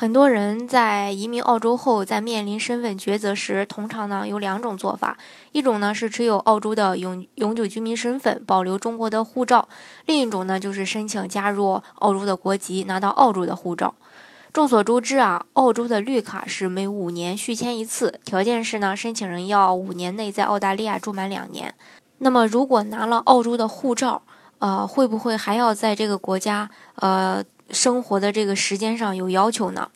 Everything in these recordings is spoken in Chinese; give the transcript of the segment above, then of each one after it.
很多人在移民澳洲后，在面临身份抉择时，通常呢有两种做法：一种呢是持有澳洲的永永久居民身份，保留中国的护照；另一种呢就是申请加入澳洲的国籍，拿到澳洲的护照。众所周知啊，澳洲的绿卡是每五年续签一次，条件是呢申请人要五年内在澳大利亚住满两年。那么如果拿了澳洲的护照，呃，会不会还要在这个国家呃？生活的这个时间上有要求呢，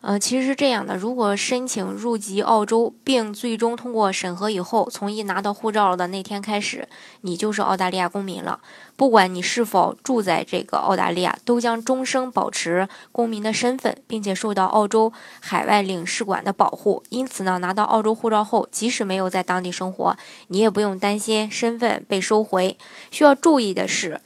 呃，其实是这样的，如果申请入籍澳洲并最终通过审核以后，从一拿到护照的那天开始，你就是澳大利亚公民了。不管你是否住在这个澳大利亚，都将终生保持公民的身份，并且受到澳洲海外领事馆的保护。因此呢，拿到澳洲护照后，即使没有在当地生活，你也不用担心身份被收回。需要注意的是。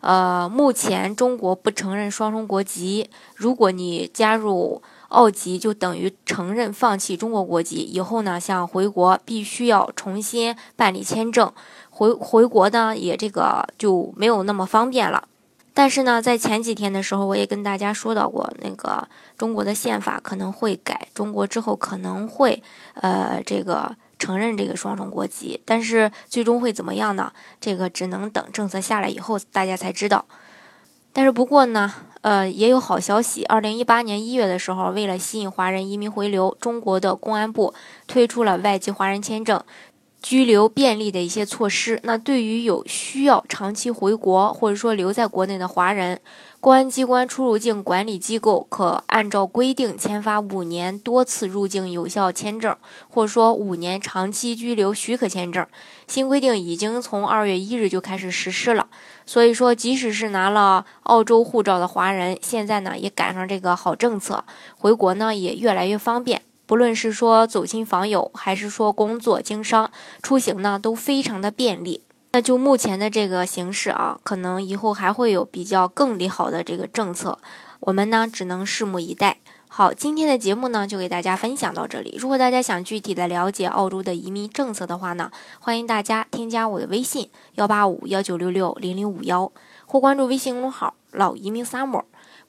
呃，目前中国不承认双重国籍。如果你加入澳籍，就等于承认放弃中国国籍。以后呢，想回国必须要重新办理签证，回回国呢也这个就没有那么方便了。但是呢，在前几天的时候，我也跟大家说到过，那个中国的宪法可能会改，中国之后可能会呃这个。承认这个双重国籍，但是最终会怎么样呢？这个只能等政策下来以后大家才知道。但是不过呢，呃，也有好消息。二零一八年一月的时候，为了吸引华人移民回流，中国的公安部推出了外籍华人签证。居留便利的一些措施。那对于有需要长期回国或者说留在国内的华人，公安机关出入境管理机构可按照规定签发五年多次入境有效签证，或者说五年长期居留许可签证。新规定已经从二月一日就开始实施了。所以说，即使是拿了澳洲护照的华人，现在呢也赶上这个好政策，回国呢也越来越方便。不论是说走亲访友，还是说工作经商出行呢，都非常的便利。那就目前的这个形势啊，可能以后还会有比较更利好的这个政策，我们呢只能拭目以待。好，今天的节目呢就给大家分享到这里。如果大家想具体的了解澳洲的移民政策的话呢，欢迎大家添加我的微信幺八五幺九六六零零五幺，或关注微信公众号老移民 summer。